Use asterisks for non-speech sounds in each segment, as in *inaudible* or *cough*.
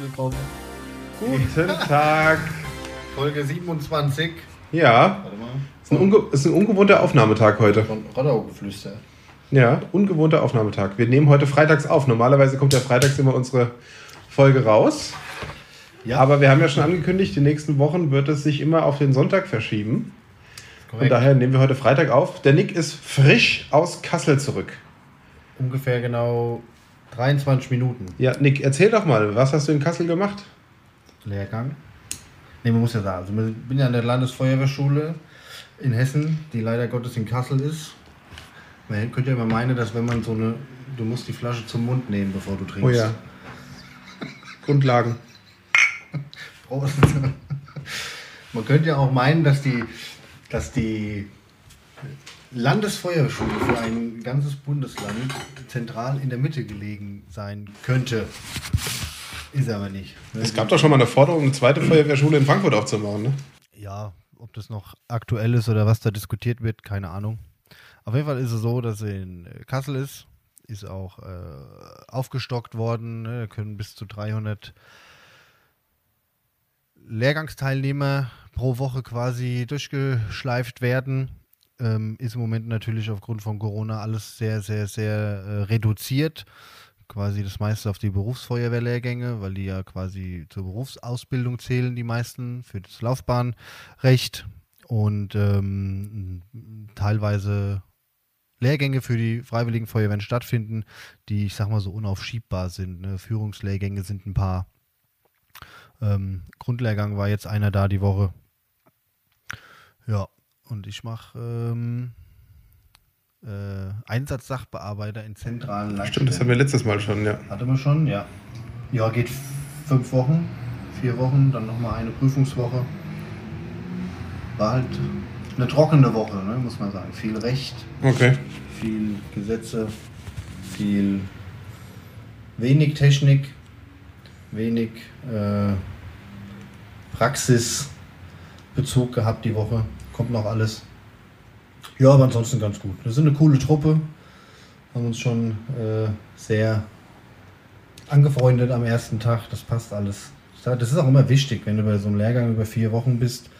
willkommen. Guten Tag. Folge 27. Ja, Warte mal. ist ein, unge ist ein ungewohnter Aufnahmetag heute. Von Rodau-Geflüster. Ja, ungewohnter Aufnahmetag. Wir nehmen heute freitags auf. Normalerweise kommt ja freitags immer unsere Folge raus. Ja, Aber wir haben ja schon angekündigt, die nächsten Wochen wird es sich immer auf den Sonntag verschieben. Von korrekt. daher nehmen wir heute Freitag auf. Der Nick ist frisch aus Kassel zurück. Ungefähr genau 23 Minuten Ja, Nick, erzähl doch mal, was hast du in Kassel gemacht? Lehrgang. Ne, man muss ja sagen, also ich bin ja an der Landesfeuerwehrschule in Hessen, die leider Gottes in Kassel ist. Man könnte ja immer meinen, dass wenn man so eine, du musst die Flasche zum Mund nehmen, bevor du trinkst. Oh ja. *laughs* Grundlagen. Prost. Man könnte ja auch meinen, dass die, dass die Landesfeuerschule für ein ganzes Bundesland zentral in der Mitte gelegen sein könnte. Ist aber nicht. ne? Es gab doch schon mal eine Forderung, eine zweite Feuerwehrschule in Frankfurt aufzumachen, ne? Ja, ob das noch aktuell ist oder was da diskutiert wird, keine Ahnung. Auf jeden Fall ist es so, dass sie in äh, Kassel ist. Ist auch äh, aufgestockt worden. Ne? Da können bis zu 300 Lehrgangsteilnehmer pro Woche quasi durchgeschleift werden. Ähm, ist im Moment natürlich aufgrund von Corona alles sehr, sehr, sehr äh, reduziert. Quasi das meiste auf die Berufsfeuerwehrlehrgänge, weil die ja quasi zur Berufsausbildung zählen, die meisten, für das Laufbahnrecht. Und ähm, teilweise Lehrgänge für die Freiwilligen Feuerwehren stattfinden, die, ich sag mal so, unaufschiebbar sind. Ne? Führungslehrgänge sind ein paar. Ähm, Grundlehrgang war jetzt einer da die Woche. Ja, und ich mache ähm, äh, Einsatzsachbearbeiter in zentralen Stimmt, das hatten wir letztes Mal schon, ja. Hatte man schon, ja. Ja, geht fünf Wochen, vier Wochen, dann nochmal eine Prüfungswoche. War halt eine trockene Woche, ne, muss man sagen. Viel Recht, Okay. viel Gesetze, viel wenig Technik, wenig äh, Praxisbezug gehabt die Woche. Kommt noch alles. Ja, aber ansonsten ganz gut. Wir sind eine coole Truppe. Haben uns schon äh, sehr angefreundet am ersten Tag. Das passt alles. Das ist auch immer wichtig, wenn du bei so einem Lehrgang über vier Wochen bist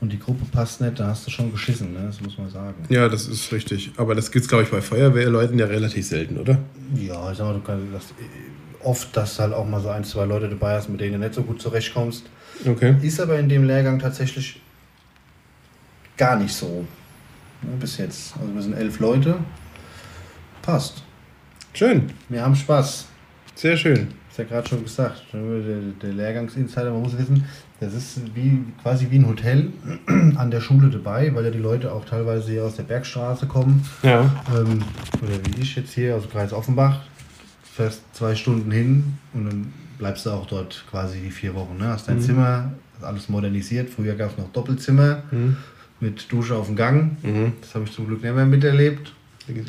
und die Gruppe passt nicht, dann hast du schon geschissen, ne? das muss man sagen. Ja, das ist richtig. Aber das gibt es, glaube ich, bei Feuerwehrleuten ja relativ selten, oder? Ja, ich sag mal, du kannst das, äh, oft, dass du halt auch mal so ein, zwei Leute dabei hast, mit denen du nicht so gut zurechtkommst. Okay. Ist aber in dem Lehrgang tatsächlich gar nicht so. Ne, bis jetzt. Also wir sind elf Leute. Passt. Schön. Wir haben Spaß. Sehr schön. Ist ja gerade schon gesagt. Der, der Lehrgangsinsider, man muss wissen, das ist wie, quasi wie ein Hotel *clears throat* an der Schule dabei, weil ja die Leute auch teilweise hier aus der Bergstraße kommen. Ja. Ähm, oder wie ich jetzt hier aus dem Kreis Offenbach. Fährst zwei Stunden hin und dann bleibst du auch dort quasi die vier Wochen. Ne? Hast dein Zimmer, ist alles modernisiert. Früher gab es noch Doppelzimmer Mhm. Mit Dusche auf dem Gang. Mhm. Das habe ich zum Glück nicht mehr miterlebt.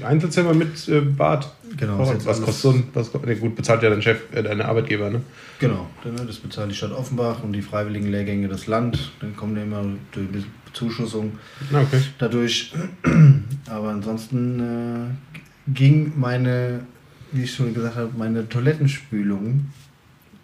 Einzelzimmer mit äh, Bad. Genau, Oh, was alles- kostet so ein. Was, nee, gut, bezahlt ja dein Chef, äh, dein Arbeitgeber, ne? Genau, dann, das bezahlt die Stadt Offenbach und die freiwilligen Lehrgänge das Land. Dann kommen ja immer durch die Bezuschussung okay. dadurch. *clears throat* Aber ansonsten äh, ging meine, wie ich schon gesagt habe, meine Toilettenspülung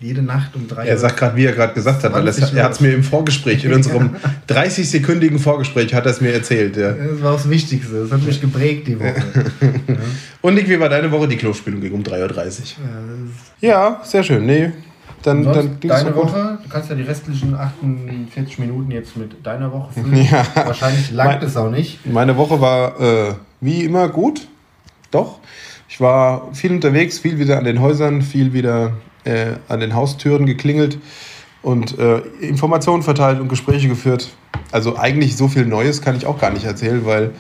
jede Nacht um drei Er sagt gerade, wie er gerade gesagt hat, weil das, 20 er hat es mir im Vorgespräch, in unserem *laughs* 30-sekündigen Vorgespräch, hat er es mir erzählt. Ja. Das war das Wichtigste. Das hat mich geprägt die Woche. *laughs* ja. Und Nick, wie war deine Woche? Die Klospülung ging um 3.30 Uhr. Ja, sehr schön. Nee, dann, dann deine. Woche, du kannst ja die restlichen 48 Minuten jetzt mit deiner Woche füllen. *laughs* Ja. Wahrscheinlich langt es auch nicht. Meine Woche war äh, wie immer gut. Doch. Ich war viel unterwegs, viel wieder an den Häusern, viel wieder äh, an den Haustüren geklingelt und äh, Informationen verteilt und Gespräche geführt. Also eigentlich so viel Neues kann ich auch gar nicht erzählen, weil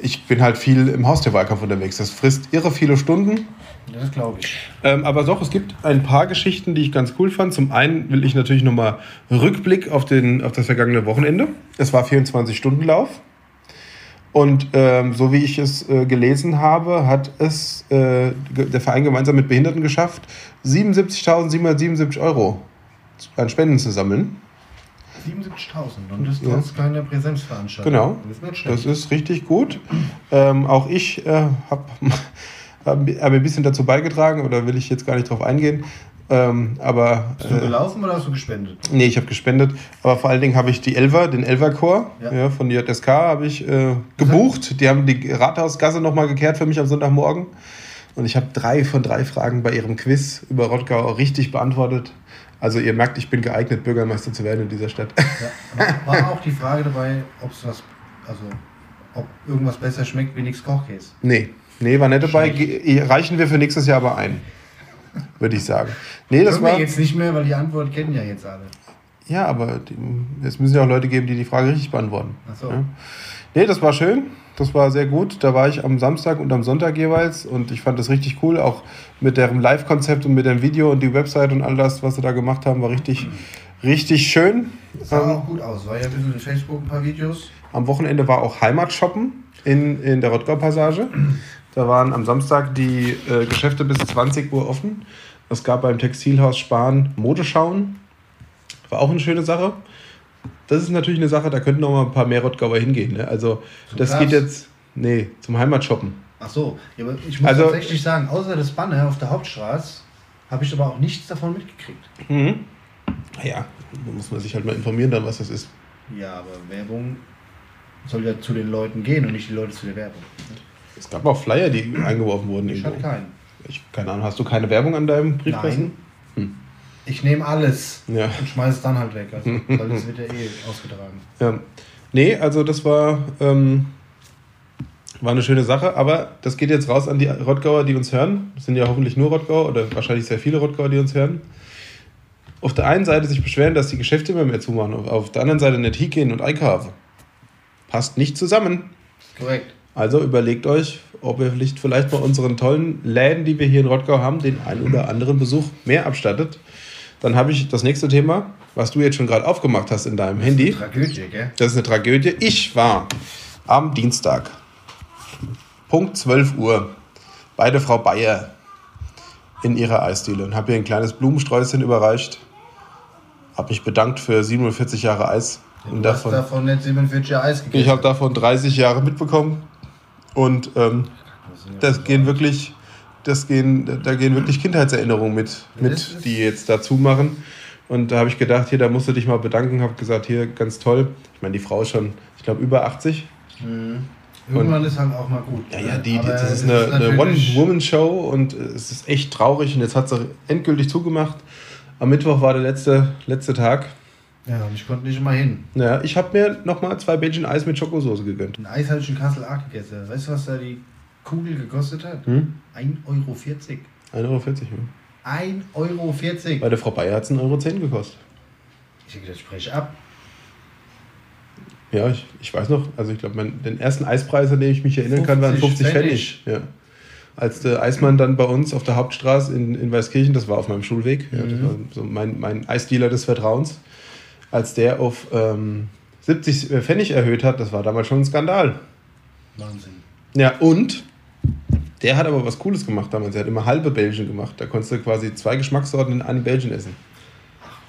ich bin halt viel im Haustierwahlkampf unterwegs. Das frisst irre viele Stunden. Das glaube ich. Ähm, aber doch, es gibt ein paar Geschichten, die ich ganz cool fand. Zum einen will ich natürlich nochmal Rückblick auf, den, auf das vergangene Wochenende. Es war 24-Stunden-Lauf. Und ähm, so wie ich es äh, gelesen habe, hat es äh, der Verein gemeinsam mit Behinderten geschafft, 77.777 Euro an Spenden zu sammeln. 77.000 und das Ja. trotz keiner Präsenzveranstaltung. Genau. Das ist Das ist richtig gut. Ähm, auch ich äh, habe *laughs* hab, hab ein bisschen dazu beigetragen, oder will ich jetzt gar nicht drauf eingehen. Ähm, aber, Bist du äh, gelaufen oder hast du gespendet? nee, ich habe gespendet. Aber vor allen Dingen habe ich die Elver, den Elver-Chor Ja. ja. von JSK habe ich äh, gebucht. Die haben die Rathausgasse nochmal gekehrt für mich am Sonntagmorgen. Und ich habe drei von drei Fragen bei ihrem Quiz über Rottgau richtig beantwortet. Also ihr merkt, ich bin geeignet, Bürgermeister zu werden in dieser Stadt. Ja. War, auch die Frage dabei, ob es was, also ob irgendwas besser schmeckt wie nix Kochkäse. Nee, nee, war nicht dabei. Reichen wir für nächstes Jahr aber ein. Würde ich sagen. Nee, das war. jetzt nicht mehr, weil die Antwort kennen ja jetzt alle. Ja, aber es müssen ja auch Leute geben, die die Frage richtig beantworten. Ach so. Ja. Nee, das war schön. Das war sehr gut. Da war ich am Samstag und am Sonntag jeweils und ich fand das richtig cool. Auch mit deren Live-Konzept und mit dem Video und die Website und all das, was sie da gemacht haben, war richtig, richtig schön. Sah Ähm, auch gut aus. War ja ein bisschen in Facebook ein paar Videos. Am Wochenende war auch Heimatshoppen in, in der Rottgau-Passage. Da waren am Samstag die äh, Geschäfte bis 20 Uhr offen. Es gab beim Textilhaus Spahn Modeschauen. War auch eine schöne Sache. Das ist natürlich eine Sache, da könnten noch mal ein paar mehr Rottgauer hingehen. Ne? Also, Zum das Glas? geht jetzt. Nee, zum Heimatshoppen. Ach so. Ja, aber ich muss Also- tatsächlich sagen, außer das Banner auf der Hauptstraße habe ich aber auch nichts davon mitgekriegt. Mhm. Naja, da muss man sich halt mal informieren, dann, was das ist. Ja, aber Werbung soll ja zu den Leuten gehen und nicht die Leute zu der Werbung. Es gab auch Flyer, die eingeworfen wurden. Ich hatte keinen. Ich, keine Ahnung, hast du keine Werbung an deinem Briefkasten? Nein. Ich nehme alles Ja. und schmeiße es dann halt weg. Also, *laughs* weil das wird ja eh ausgetragen. Ja. Nee, also das war, ähm, war eine schöne Sache, aber das geht jetzt raus an die Rottgauer, die uns hören. Das sind ja hoffentlich nur Rottgauer oder wahrscheinlich sehr viele Rottgauer, die uns hören. Auf der einen Seite sich beschweren, dass die Geschäfte immer mehr zumachen, auf, auf der anderen Seite nicht hingehen und einkaufen. Passt nicht zusammen. Korrekt. Also überlegt euch, ob ihr vielleicht, vielleicht bei unseren tollen Läden, die wir hier in Rottgau haben, den einen oder anderen Besuch mehr abstattet. Dann habe ich das nächste Thema, was du jetzt schon gerade aufgemacht hast in deinem Handy. Tragödie, gell? Das ist eine Tragödie. Ich war am Dienstag, Punkt 12 Uhr, bei der Frau Bayer in ihrer Eisdiele und habe ihr ein kleines Blumensträußchen überreicht. Habe mich bedankt für 47 Jahre Eis. Und du hast davon, davon nicht 47 Jahre Eis gegessen. ich habe davon 30 Jahre mitbekommen. Und ähm, das gehen wirklich, das gehen, da gehen wirklich Kindheitserinnerungen mit, mit die jetzt dazu machen. Und da habe ich gedacht, hier, da musst du dich mal bedanken. Habe gesagt, hier, ganz toll. Ich meine, die Frau ist schon, ich glaube, über 80. Mhm. Irgendwann ist halt auch mal gut. Ja, ne? ja, die, die, Aber das ist eine, eine One-Woman-Show und es ist echt traurig. Und jetzt hat sie endgültig zugemacht. Am Mittwoch war der letzte, letzte Tag. Ja, und ich konnte nicht mal hin. Ja, ich habe mir nochmal zwei Bällchen Eis mit Schokosauce gegönnt. Ein Eis habe ich in Kassel auch gegessen. Weißt du, was da die Kugel gekostet hat? Hm? 1,40 Euro. 1,40 Euro. 1,40 Euro. Bei der Frau Bayer hat es 1,10 Euro gekostet. Ich habe gedacht, sprech ab. Ja, ich, ich weiß noch, also ich glaube, den ersten Eispreis, an den ich mich erinnern kann, waren 50 50 Pfennig. Ja. Als der Eismann dann bei uns auf der Hauptstraße in, in Weißkirchen, das war auf meinem Schulweg, ja, das war so mein, mein Eisdealer des Vertrauens, als der auf ähm, 70 Pfennig erhöht hat, das war damals schon ein Skandal. Wahnsinn. Ja, und der hat aber was Cooles gemacht damals. Er hat immer halbe Belgien gemacht. Da konntest du quasi zwei Geschmackssorten in einem Belgien essen.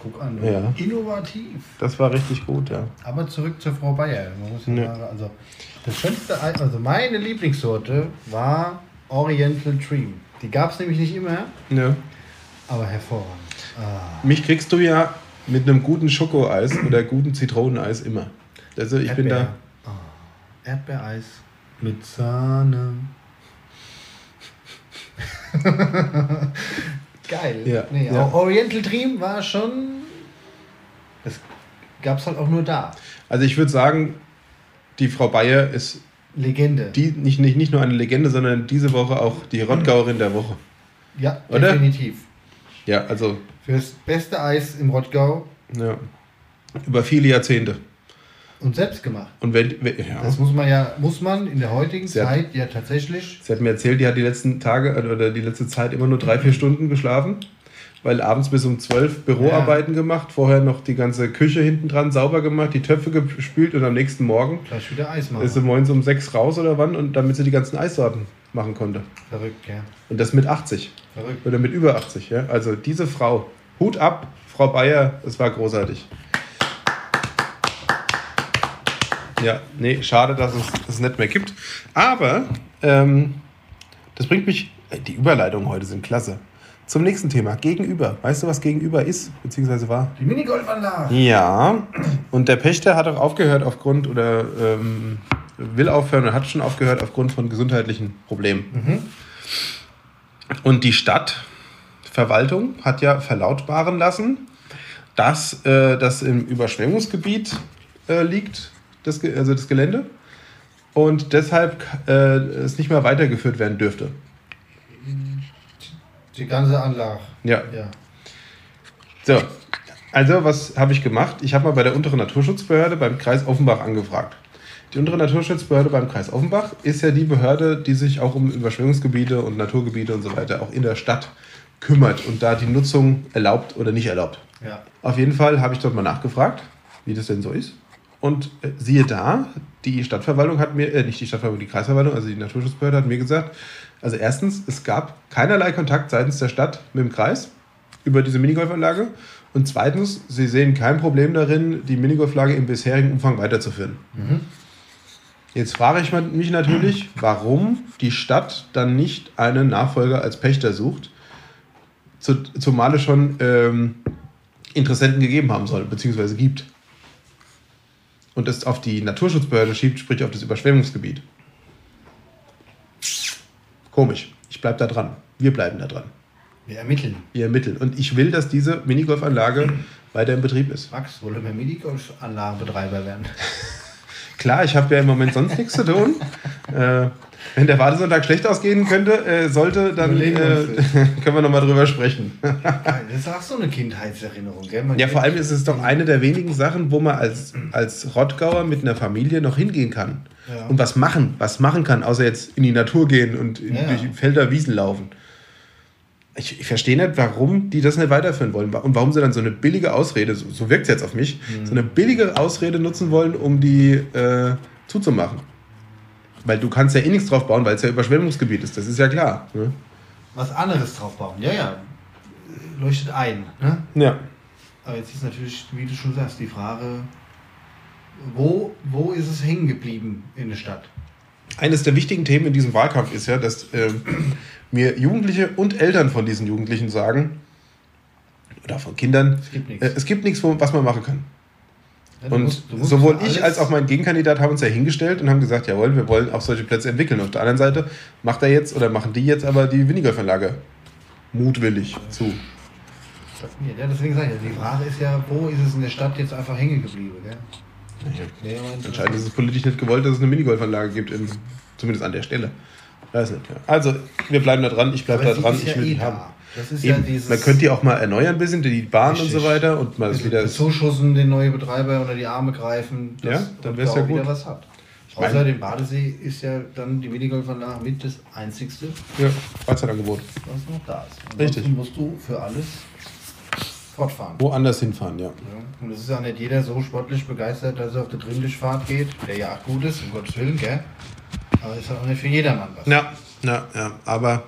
Guck an. Ja. Innovativ. Das war richtig gut, ja. Aber zurück zur Frau Bayer. Man muss ja Ja. sagen, also das schönste also meine Lieblingssorte war Oriental Dream. Die gab es nämlich nicht immer, ja. aber hervorragend. Ah, Mich kriegst du ja mit einem guten Schokoeis oder guten Zitroneneis immer. Also ich bin da. Erdbeer. Ah, Erdbeereis mit Sahne. *laughs* Geil. Ja, Nee, ja. Oriental Dream war schon. Das gab es halt auch nur da. Also ich würde sagen, die Frau Bayer ist Legende. die, nicht, nicht, nicht nur eine Legende, sondern diese Woche auch die Rottgauerin der Woche. ja, Oder? definitiv. Ja, also Fürs beste Eis im Rottgau ja, über viele Jahrzehnte. und selbst gemacht. Und wenn, wenn ja, Das muss man ja, muss man in der heutigen Sie hat- Zeit ja tatsächlich. sie hat mir erzählt, die hat die letzten Tage äh, oder die letzte Zeit immer nur drei, vier Stunden geschlafen, weil abends bis um zwölf Büroarbeiten gemacht, vorher noch die ganze Küche hinten dran sauber gemacht, die Töpfe gespült und am nächsten Morgen Gleich wieder Eis machen. ist sie morgens um sechs raus oder wann und damit sie die ganzen Eissorten machen konnte. Verrückt, ja. Und das mit 80 Verrückt. oder mit über 80. Ja? Also diese Frau, Hut ab, Frau Bayer, es war großartig. Ja, nee, schade, dass es das nicht mehr gibt. Aber ähm, das bringt mich, die Überleitungen heute sind klasse. zum nächsten Thema. Gegenüber. Weißt du, was gegenüber ist, beziehungsweise war? Die Minigolfanlage. Ja. Und der Pächter hat auch aufgehört aufgrund oder ähm, will aufhören und hat schon aufgehört aufgrund von gesundheitlichen Problemen. Und die Stadtverwaltung hat ja verlautbaren lassen, dass äh, das im Überschwemmungsgebiet äh, liegt, das, also das Gelände, und deshalb äh, es nicht mehr weitergeführt werden dürfte. Die ganze Anlage. Ja. Ja. So, also was habe ich gemacht? Ich habe mal bei der unteren Naturschutzbehörde beim Kreis Offenbach angefragt. Die untere Naturschutzbehörde beim Kreis Offenbach ist ja die Behörde, die sich auch um Überschwemmungsgebiete und Naturgebiete und so weiter auch in der Stadt kümmert und da die Nutzung erlaubt oder nicht erlaubt. Ja. Auf jeden Fall habe ich dort mal nachgefragt, wie das denn so ist. Und äh, siehe da, die Stadtverwaltung hat mir, äh, nicht die Stadtverwaltung, die Kreisverwaltung, also die Naturschutzbehörde hat mir gesagt, also erstens, es gab keinerlei Kontakt seitens der Stadt mit dem Kreis über diese Minigolfanlage. Und zweitens, sie sehen kein Problem darin, die Minigolflage im bisherigen Umfang weiterzuführen. Jetzt frage ich mich natürlich, warum die Stadt dann nicht einen Nachfolger als Pächter sucht, zu, zumal es schon ähm, Interessenten gegeben haben soll, beziehungsweise gibt. Und es auf die Naturschutzbehörde schiebt, sprich auf das Überschwemmungsgebiet. Komisch. Ich bleibe da dran. Wir bleiben da dran. Wir ermitteln. Wir ermitteln. Und ich will, dass diese Minigolfanlage *clears throat* weiter in Betrieb ist. Max, wollen wir Minigolfanlagenbetreiber werden? *laughs* Klar, ich habe ja im Moment sonst nichts zu tun. *laughs* Äh, wenn der Wartesonntag schlecht ausgehen könnte, äh, sollte, dann äh, *laughs* können wir nochmal drüber sprechen. Das ist auch so eine Kindheitserinnerung, gell? Man Ja, vor allem ist es doch eine der wenigen Sachen, wo man als, als Rottgauer mit einer Familie noch hingehen kann. Ja. Und was machen, was machen kann, außer jetzt in die Natur gehen und in, Ja. durch Felder, Wiesen laufen. Ich, ich verstehe nicht, warum die das nicht weiterführen wollen und warum sie dann so eine billige Ausrede, so, so wirkt es jetzt auf mich, Mhm. so eine billige Ausrede nutzen wollen, um die äh, zuzumachen. Weil du kannst ja eh nichts drauf bauen, weil es ja Überschwemmungsgebiet ist, das ist ja klar. Ne? Was anderes drauf bauen. Ja, ja. Leuchtet ein. Ne? Ja. Aber jetzt ist natürlich, wie du schon sagst, die Frage, wo, wo ist es hängen geblieben in der Stadt? Eines der wichtigen Themen in diesem Wahlkampf ist ja, dass ähm, mir Jugendliche und Eltern von diesen Jugendlichen sagen, oder von Kindern, Es gibt nichts. äh, es gibt nichts, was man machen kann. Ja, du Und musst- musst sowohl ich als auch mein Gegenkandidat haben uns ja hingestellt und haben gesagt, jawohl, wir wollen auch solche Plätze entwickeln. Auf der anderen Seite macht er jetzt oder machen die jetzt aber die Minigolfanlage mutwillig zu. Ja, deswegen sage ich, die Frage ist ja, wo ist es in der Stadt jetzt einfach hängen geblieben? Ja, Anscheinend ist es politisch nicht gewollt, dass es eine Minigolfanlage gibt, in, zumindest an der Stelle. Weiß nicht. Also, wir bleiben da dran, ich bleibe da dran, ich will eh die da. haben. Das ist ja Eben, dieses. man könnte die auch mal erneuern ein bisschen, die Bahn und so Richtig. weiter und mal das wieder. Zuschussen, den neue Betreiber unter die Arme greifen, Ja, dann wär's er ja auch wieder gut. was hat. Außer dem Badesee ist ja dann die Minigolfanlage mit das einzigste, Ja, Freizeitangebot. was noch da ist. Richtig. Ansonsten musst du für alles fortfahren. Woanders hinfahren, ja. Ja, Und es ist ja nicht jeder so sportlich begeistert, dass er auf die Trimmlichtfahrt geht, der ja auch gut ist, um Gottes Willen, gell? Aber ist auch nicht für jedermann was. Ja, ja, ja. Aber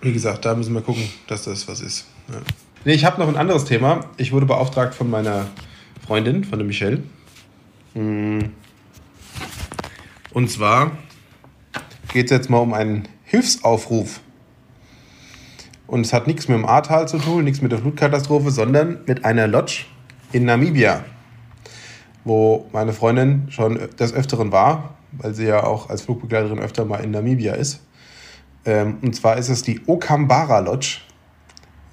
wie gesagt, da müssen wir gucken, dass das was ist. Ja. Nee, ich habe noch ein anderes Thema. Ich wurde beauftragt von meiner Freundin, von der Michelle. Mm. Und zwar geht es jetzt mal um einen Hilfsaufruf. Und es hat nichts mit dem Ahrtal zu tun, nichts mit der Flutkatastrophe, sondern mit einer Lodge in Namibia, wo meine Freundin schon des Öfteren war, weil sie ja auch als Flugbegleiterin öfter mal in Namibia ist. Ähm, und zwar ist es die Okambara Lodge.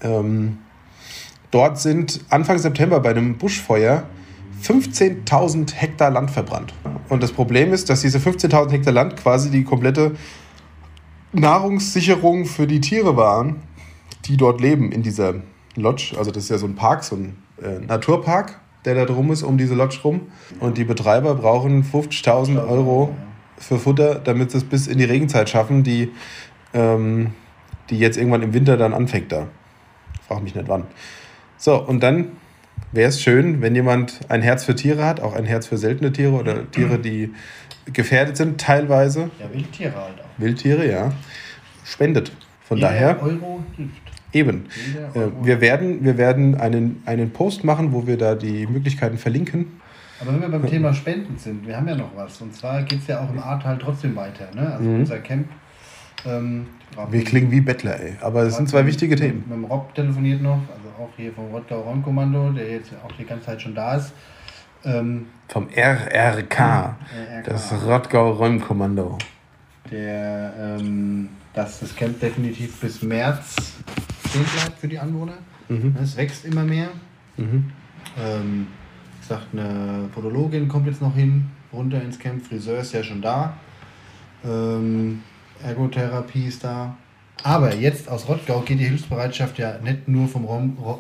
Ähm, dort sind Anfang September bei einem Buschfeuer 15.000 Hektar Land verbrannt. Und das Problem ist, dass diese 15.000 Hektar Land quasi die komplette Nahrungssicherung für die Tiere waren, die dort leben in dieser Lodge. Also das ist ja so ein Park, so ein äh, Naturpark, der da drum ist, um diese Lodge rum. Und die Betreiber brauchen 50.000 Euro für Futter, damit sie es bis in die Regenzeit schaffen, die, ähm, die jetzt irgendwann im Winter dann anfängt da. Frag mich nicht wann. So, und dann wäre es schön, wenn jemand ein Herz für Tiere hat, auch ein Herz für seltene Tiere oder Tiere, die gefährdet sind teilweise. Ja, Wildtiere halt auch. Wildtiere, ja. Spendet. Von Jeder daher, Euro hilft. eben. Äh, Euro. wir werden, wir werden einen, einen Post machen, wo wir da die Möglichkeiten verlinken. Aber wenn wir beim Thema Spenden sind, wir haben ja noch was. Und zwar geht es ja auch im Ahrtal trotzdem weiter. Ne? Also Mhm. unser Camp ähm, Wir klingen wie Bettler, ey. Aber das sind zwei wichtige Themen. Mit dem Rob telefoniert noch, also auch hier vom Rottgau Räumkommando, der jetzt auch die ganze Zeit schon da ist. Ähm, Vom RRK, das Rottgau Räumkommando. der, ähm, dass das Camp definitiv bis März stehen bleibt für die Anwohner. Es wächst immer mehr. Ähm, sagt eine Podologin kommt jetzt noch hin, runter ins Camp. Friseur ist ja schon da. Ähm, Ergotherapie ist da. Aber jetzt aus Rottgau geht die Hilfsbereitschaft ja nicht nur vom Rom, Ro,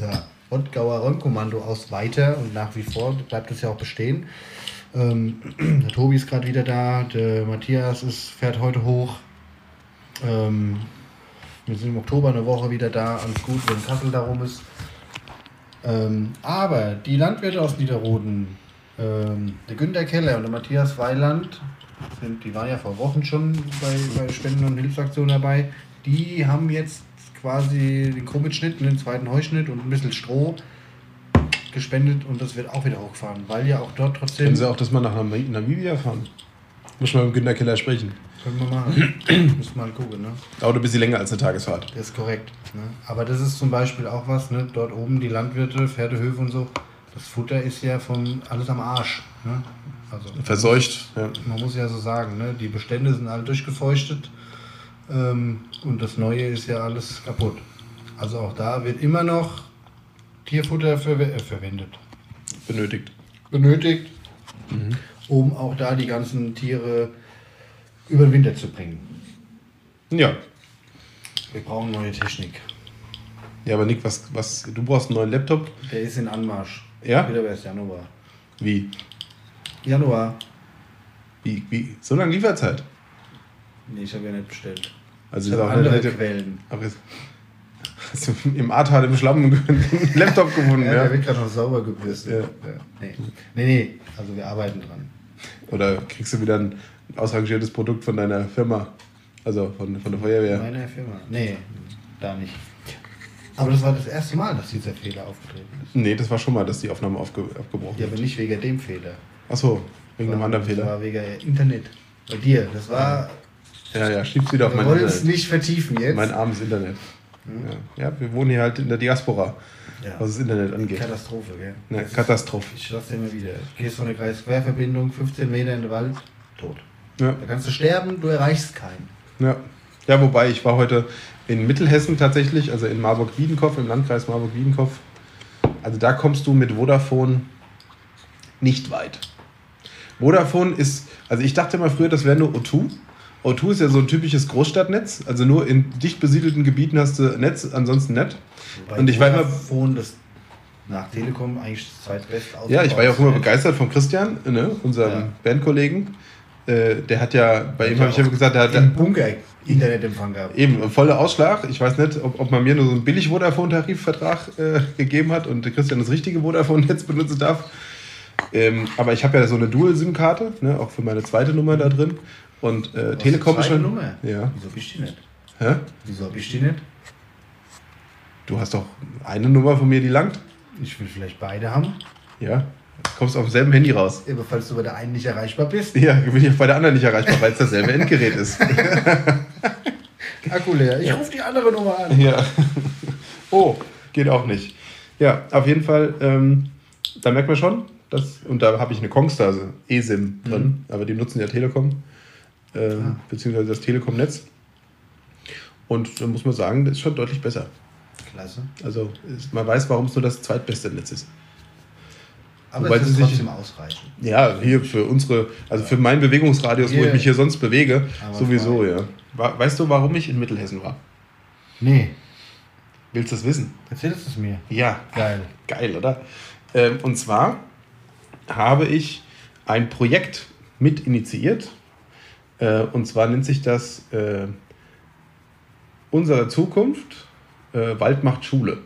ja, Rottgauer Räumkommando aus weiter und nach wie vor bleibt es ja auch bestehen. Ähm, der Tobi ist gerade wieder da, der Matthias ist, fährt heute hoch. Ähm, wir sind im Oktober eine Woche wieder da, alles gut, wenn Kassel darum ist. Ähm, aber die Landwirte aus Niederroden, ähm, der Günter Keller und der Matthias Weiland, sind, die waren ja vor Wochen schon bei, bei Spenden- und Hilfsaktionen dabei, die haben jetzt quasi den Krummmitschnitt, den zweiten Heuschnitt und ein bisschen Stroh gespendet und das wird auch wieder hochgefahren, weil ja auch dort trotzdem... Können Sie auch das mal nach Nam- Namibia fahren? Muss mal mit dem Günter Keller sprechen. Können wir machen. *clears throat* Müssen mal gucken, ne? Dauert ein bisschen länger als eine Tagesfahrt. Das ist korrekt. Ne? Aber das ist zum Beispiel auch was, ne? dort oben die Landwirte, Pferdehöfe und so, das Futter ist ja von alles am Arsch. Ne? Also, Verseucht. Ja. man muss ja so sagen, ne? die Bestände sind alle durchgefeuchtet ähm, und das Neue ist ja alles kaputt. Also auch da wird immer noch Tierfutter verwe äh, verwendet, Benötigt. benötigt, um auch da die ganzen Tiere über den Winter zu bringen. Ja. Wir brauchen neue Technik. Ja, aber Nick, was, was, du brauchst einen neuen Laptop? Der ist in Anmarsch. Ja? Wieder erst Januar. Wie? Januar. Wie? Wie? So lange Lieferzeit? Nee, ich habe ja nicht bestellt. Also Ich ist habe auch andere nicht- Quellen. Aber jetzt- hast du im Ahrtal im Schlamm *laughs* einen Laptop gefunden, Ja, ja? der wird gerade noch sauber gebürstet. Ja. Ja. Nee. nee, nee, also wir arbeiten dran. Oder kriegst du wieder ein ausrangiertes Produkt von deiner Firma? Also von, von der Feuerwehr? Meine Firma. Nee, da nicht. Aber das war das erste Mal, dass dieser Fehler aufgetreten ist. Nee, das war schon mal, dass die Aufnahme aufge, abgebrochen Ja, wird. aber nicht wegen dem Fehler. Achso, wegen einem anderen Das Fehler. war wegen Internet. Bei dir. Das war. Ja, ja, schieb's wieder auf Wir mein wollen es Internet. nicht vertiefen jetzt. Mein armes Internet. Ja. ja, wir wohnen hier halt in der Diaspora, Ja. was das Internet angeht. Katastrophe, gell? Ja, Das ist- Katastrophe. Ich sag's dir immer wieder. Du gehst von der Kreisquerverbindung 15 Meter in den Wald, tot. Ja. Da kannst du sterben, du erreichst keinen. Ja. ja, wobei ich war heute in Mittelhessen tatsächlich, also in Marburg-Wiedenkoff, im Landkreis Marburg-Wiedenkoff. Also da kommst du mit Vodafone nicht weit. Vodafone ist, also ich dachte mal früher, das wäre nur O2. O2 ist ja so ein typisches Großstadtnetz, also nur in dicht besiedelten Gebieten hast du Netz, ansonsten nicht. Wobei Und ich war immer- Vodafone das nach Telekom eigentlich zweitbeste Ja, ich war ja auch immer begeistert von Christian, ne, unserem Ja. Bandkollegen. Äh, der hat ja, bei ihm Ja, habe ich ja gesagt, der hat Im Bunker Internetempfang gehabt. Eben, voller Ausschlag. Ich weiß nicht, ob, ob man mir nur so einen billig Vodafone-Tarifvertrag äh, gegeben hat und Christian das richtige Vodafone-Netz benutzen darf. Ähm, aber ich habe ja so eine Dual-SIM-Karte, ne, auch für meine zweite Nummer da drin. Und äh, Telekom ist schon. Nummer. Ja. Wieso bist du die nicht? Hä? Wieso hab ich die nicht? Du hast doch eine Nummer von mir, die langt. Ich will vielleicht beide haben. Ja. Kommst auf demselben Handy raus. Aber falls du bei der einen nicht erreichbar bist. Ja, bin ich bei der anderen nicht erreichbar, weil es dasselbe Endgerät ist. *laughs* Akku leer. Ich rufe die andere Nummer an. Ja. *laughs* Oh, geht auch nicht. Ja, auf jeden Fall, ähm, da merkt man schon, dass, und da habe ich eine Kongstar, also eSIM drin, aber die nutzen ja Telekom, äh, beziehungsweise das Telekom-Netz. Und da muss man sagen, das ist schon deutlich besser. Klasse. Also ist, man weiß, warum es nur das zweitbeste Netz ist. Aber Wobei es ist trotzdem ausreichend. Ja, hier für unsere, also für meinen Bewegungsradius, wo Hier. ich mich hier sonst bewege, Aber sowieso, frei. ja. Weißt du, warum ich in Mittelhessen war? Nee. Willst du es wissen? Erzählst du es mir? Ja. Geil. Geil, oder? Ähm, und zwar habe ich ein Projekt mit initiiert. Äh, und zwar nennt sich das äh, Unsere Zukunft, äh, Wald macht Schule.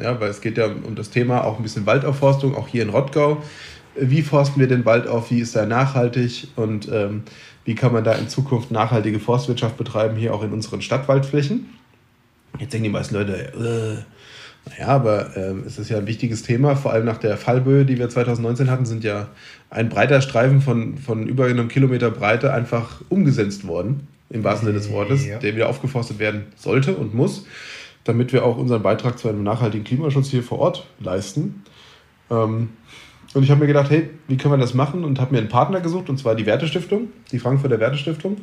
Ja, weil es geht ja um das Thema auch ein bisschen Waldaufforstung, auch hier in Rottgau. Wie forsten wir den Wald auf? Wie ist er nachhaltig? Und ähm, wie kann man da in Zukunft nachhaltige Forstwirtschaft betreiben, hier auch in unseren Stadtwaldflächen? Jetzt denken die meisten Leute, äh, naja, aber ähm, es ist ja ein wichtiges Thema, vor allem nach der Fallböe, die wir 2019 hatten, sind ja ein breiter Streifen von, von über einem Kilometer Breite einfach umgesetzt worden. im wahrsten Sinne des Wortes, ja. der wieder aufgeforstet werden sollte und muss, damit wir auch unseren Beitrag zu einem nachhaltigen Klimaschutz hier vor Ort leisten. Ähm, und ich habe mir gedacht, hey, wie können wir das machen? Und habe mir einen Partner gesucht, und zwar die Wertestiftung, die Frankfurter Wertestiftung.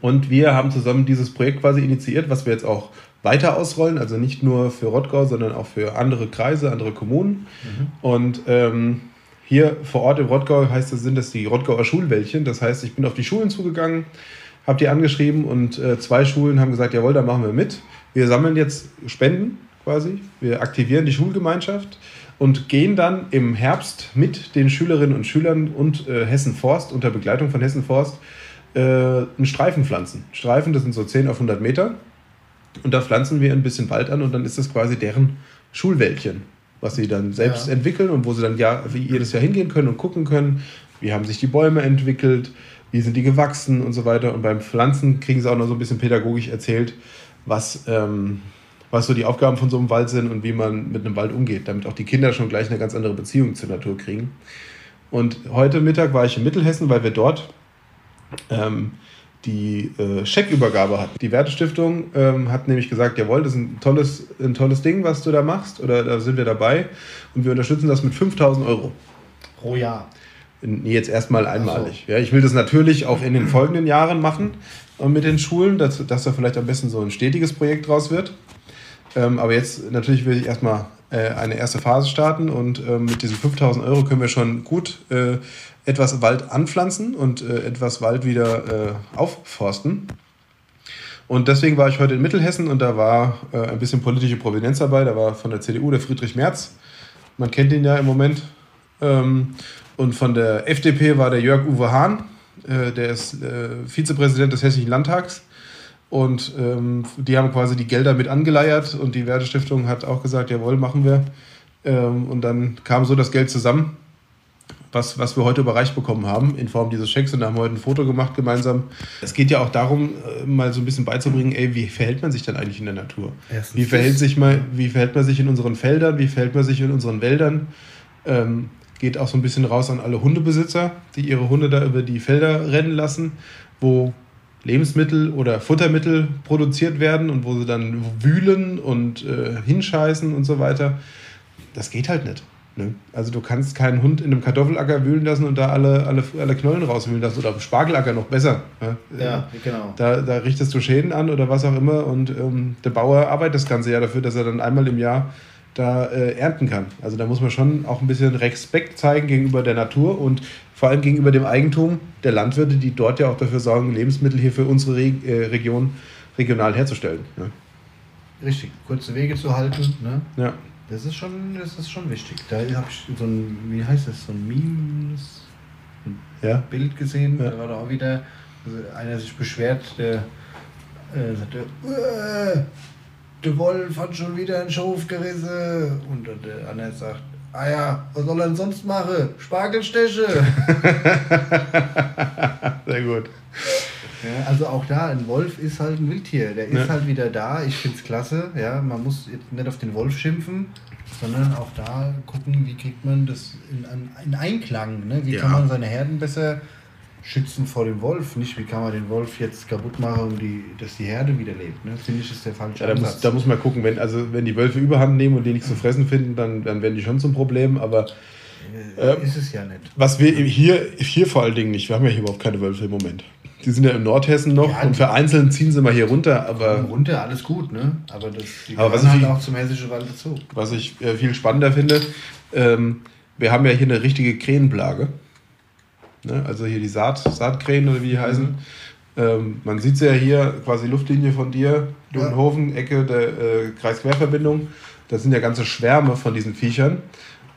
Und wir haben zusammen dieses Projekt quasi initiiert, was wir jetzt auch weiter ausrollen, also nicht nur für Rottgau, sondern auch für andere Kreise, andere Kommunen. Mhm. Und ähm, hier vor Ort im Rottgau heißt es, sind das die Rottgauer Schulwäldchen. Das heißt, ich bin auf die Schulen zugegangen, habe die angeschrieben und äh, zwei Schulen haben gesagt, jawohl, da machen wir mit. Wir sammeln jetzt Spenden quasi, wir aktivieren die Schulgemeinschaft und gehen dann im Herbst mit den Schülerinnen und Schülern und äh, Hessen Forst unter Begleitung von Hessen Forst äh, einen Streifen pflanzen. Streifen, das sind so 10 auf 100 Meter. Und da pflanzen wir ein bisschen Wald an und dann ist das quasi deren Schulwäldchen, was sie dann selbst ja. entwickeln und wo sie dann ja, jedes Jahr hingehen können und gucken können, wie haben sich die Bäume entwickelt, wie sind die gewachsen und so weiter. Und beim Pflanzen kriegen sie auch noch so ein bisschen pädagogisch erzählt, was, ähm, was so die Aufgaben von so einem Wald sind und wie man mit einem Wald umgeht, damit auch die Kinder schon gleich eine ganz andere Beziehung zur Natur kriegen. Und heute Mittag war ich in Mittelhessen, weil wir dort ähm, die äh, Scheckübergabe hat. Die Wertestiftung ähm, hat nämlich gesagt, jawohl, das ist ein tolles, ein tolles Ding, was du da machst, oder da sind wir dabei und wir unterstützen das mit 5000 Euro. Pro Jahr. Nee, jetzt erstmal einmalig. So. Ja, ich will das natürlich auch in den folgenden Jahren machen äh, mit den Schulen, dass, dass da vielleicht am besten so ein stetiges Projekt draus wird. Ähm, aber jetzt natürlich will ich erstmal äh, eine erste Phase starten und äh, mit diesen 5000 Euro können wir schon gut äh, etwas Wald anpflanzen und äh, etwas Wald wieder äh, aufforsten. Und deswegen war ich heute in Mittelhessen und da war äh, ein bisschen politische Prominenz dabei. Da war von der CDU der Friedrich Merz. Man kennt ihn ja im Moment. Ähm, und von der FDP war der Jörg Uwe Hahn. Äh, der ist äh, Vizepräsident des Hessischen Landtags. Und ähm, die haben quasi die Gelder mit angeleiert und die Wertestiftung hat auch gesagt, jawohl, machen wir. Ähm, und dann kam so das Geld zusammen was, was wir heute überreicht bekommen haben, in Form dieses Schecks. Und da haben wir heute ein Foto gemacht gemeinsam. Es geht ja auch darum, äh, mal so ein bisschen beizubringen, ey, wie verhält man sich denn eigentlich in der Natur? Erstens wie verhält, sich mal, wie verhält man sich in unseren Feldern? Wie verhält man sich in unseren Wäldern? Ähm, geht auch so ein bisschen raus an alle Hundebesitzer, die ihre Hunde da über die Felder rennen lassen, wo Lebensmittel oder Futtermittel produziert werden und wo sie dann wühlen und äh, hinscheißen und so weiter. Das geht halt nicht. Ne? Also du kannst keinen Hund in einem Kartoffelacker wühlen lassen und da alle, alle, alle Knollen rauswühlen lassen oder auf dem Spargelacker noch besser. Ne? Ja, genau. Da, da richtest du Schäden an oder was auch immer und ähm, der Bauer arbeitet das ganze Jahr dafür, dass er dann einmal im Jahr da äh, ernten kann. Also da muss man schon auch ein bisschen Respekt zeigen gegenüber der Natur und vor allem gegenüber dem Eigentum der Landwirte, die dort ja auch dafür sorgen, Lebensmittel hier für unsere Re äh, Region regional herzustellen. Ne? Richtig, kurze Wege zu halten. Ne? Ja. Das ist schon, das ist schon wichtig. Da habe ich so ein, wie heißt das, so ein Meme, ein ja. Bild gesehen. Ja. Da war da auch wieder also einer sich beschwert, der äh, sagte, äh, der Wolf hat schon wieder einen Schof gerissen. Und der andere sagt, ah ja, was soll er denn sonst machen? Spargelsteche. *laughs* Sehr gut. Ja, also auch da, ein Wolf ist halt ein Wildtier. Der ist halt wieder da. Ich finde es klasse. Ja, man muss jetzt nicht auf den Wolf schimpfen, sondern auch da gucken, wie kriegt man das in, in Einklang. Ne? Wie kann man seine Herden besser schützen vor dem Wolf? Nicht, wie kann man den Wolf jetzt kaputt machen, um die, dass die Herde wieder lebt. Ne? Finde ich, ist der falsche ja, da Muss, da muss man gucken, wenn, also, wenn die Wölfe überhand nehmen und die nichts zu fressen finden, dann, dann werden die schon zum Problem. Aber äh, ist es ja nicht. Was wir hier, hier vor allen Dingen nicht, wir haben ja hier überhaupt keine Wölfe im Moment. Die sind ja in Nordhessen noch ja, und vereinzelt ziehen sie mal hier runter. Aber runter, alles gut, ne? Aber das die aber was halt auch zum hessischen Wald dazu. Was ich äh, viel spannender finde, ähm, wir haben ja hier eine richtige Krähenplage. Ne? Also hier die Saat, Saatkrähen oder wie die mhm. heißen. Ähm, man sieht sie ja hier, quasi Luftlinie von dir, Dudenhofen, ja. Ecke der äh, Kreisquerverbindung. Das sind ja ganze Schwärme von diesen Viechern.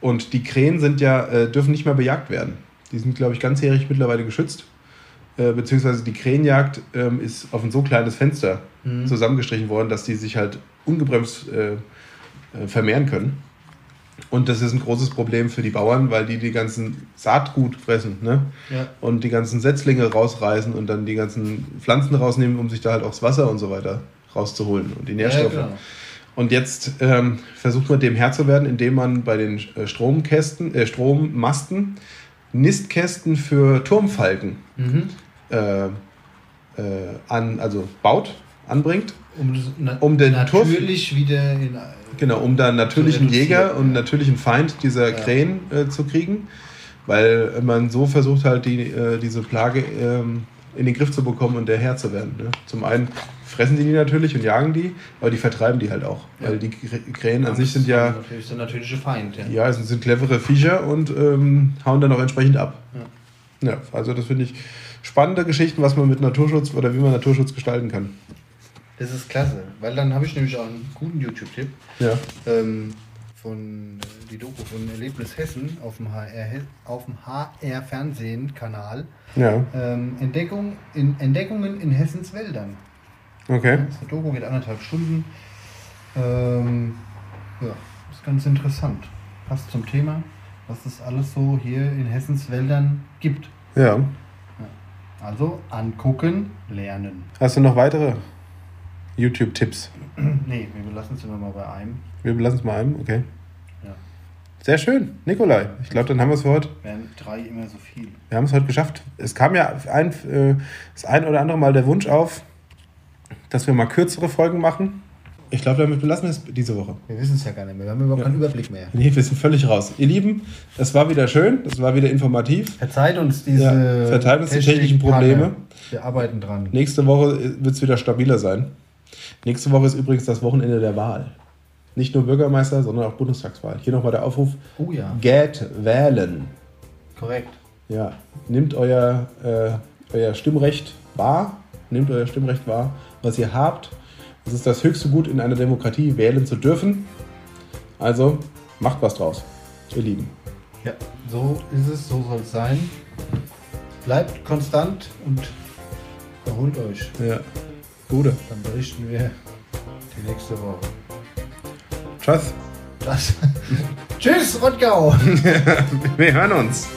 Und die Krähen sind ja, äh, dürfen nicht mehr bejagt werden. Die sind, glaube ich, ganzjährig mittlerweile geschützt. Äh, beziehungsweise die Krähenjagd ähm, ist auf ein so kleines Fenster mhm. zusammengestrichen worden, dass die sich halt ungebremst äh, äh, vermehren können. Und das ist ein großes Problem für die Bauern, weil die die ganzen Saatgut fressen ne? Ja. und die ganzen Setzlinge rausreißen und dann die ganzen Pflanzen rausnehmen, um sich da halt auch das Wasser und so weiter rauszuholen und die Nährstoffe. Ja, genau. Und jetzt ähm, versucht man dem Herr zu werden, indem man bei den äh, Stromkästen, äh, Strommasten Nistkästen für Turmfalken mhm äh, äh, an, also baut, anbringt. Um, na Um den Turf- natürlich wieder in. Genau, um da einen natürlichen Jäger und ja. natürlichen Feind dieser Ja. Krähen äh, zu kriegen. Weil man so versucht halt, die, äh, diese Plage ähm, in den Griff zu bekommen und der Herr zu werden. Ne? Zum einen fressen die die natürlich und jagen die, aber die vertreiben die halt auch. Ja. Weil die Krä- Krähen an sich sind ja, Natürlich der natürliche Feind. Ja. ja, es sind clevere Viecher und ähm, hauen dann auch entsprechend ab. Ja. Ja, also das finde ich spannende Geschichten, was man mit Naturschutz oder wie man Naturschutz gestalten kann. Das ist klasse, weil dann habe ich nämlich auch einen guten YouTube-Tipp. Ja. ähm, von äh, die Doku von Erlebnis Hessen auf dem HR, auf dem HR Fernsehen Kanal Ja, ähm, Entdeckung in, Entdeckungen in Hessens Wäldern. okay. Das Doku geht anderthalb Stunden. Ähm, ja, ist ganz interessant. Passt zum Thema, was es alles so hier in Hessens Wäldern gibt. Ja. Also angucken, lernen. Hast du noch weitere YouTube-Tipps? *clears throat* nee, wir belassen es immer mal bei einem. Wir belassen es mal einem, okay. Ja. Sehr schön, Nikolai. Ich glaube, dann haben wir es für heute. Wären drei immer so viel. Wir haben es heute geschafft. Es kam ja ein, äh, das ein oder andere Mal der Wunsch auf, dass wir mal kürzere Folgen machen. Ich glaube, damit belassen wir es diese Woche. Wir wissen es ja gar nicht mehr. Wir haben überhaupt Ja. keinen Überblick mehr. Nee, wir sind völlig raus. Ihr Lieben, es war wieder schön, es war wieder informativ. Verzeiht uns diese Ja, verzeiht uns die technischen. Probleme. Wir arbeiten dran. Nächste Woche wird es wieder stabiler sein. Nächste Woche ist übrigens das Wochenende der Wahl. Nicht nur Bürgermeister, sondern auch Bundestagswahl. Hier nochmal der Aufruf: Oh ja, Geht wählen. korrekt. Ja, nehmt euer, äh, euer Stimmrecht wahr. Nehmt euer Stimmrecht wahr, was ihr habt. Es ist das höchste Gut in einer Demokratie, wählen zu dürfen. Also macht was draus, ihr Lieben. Ja, so ist es, so soll es sein. Bleibt konstant und erholt euch. Ja, Gute. Dann berichten wir die nächste Woche. Tschüss. Das. *laughs* Tschüss, Rottgau! *laughs* Wir hören uns.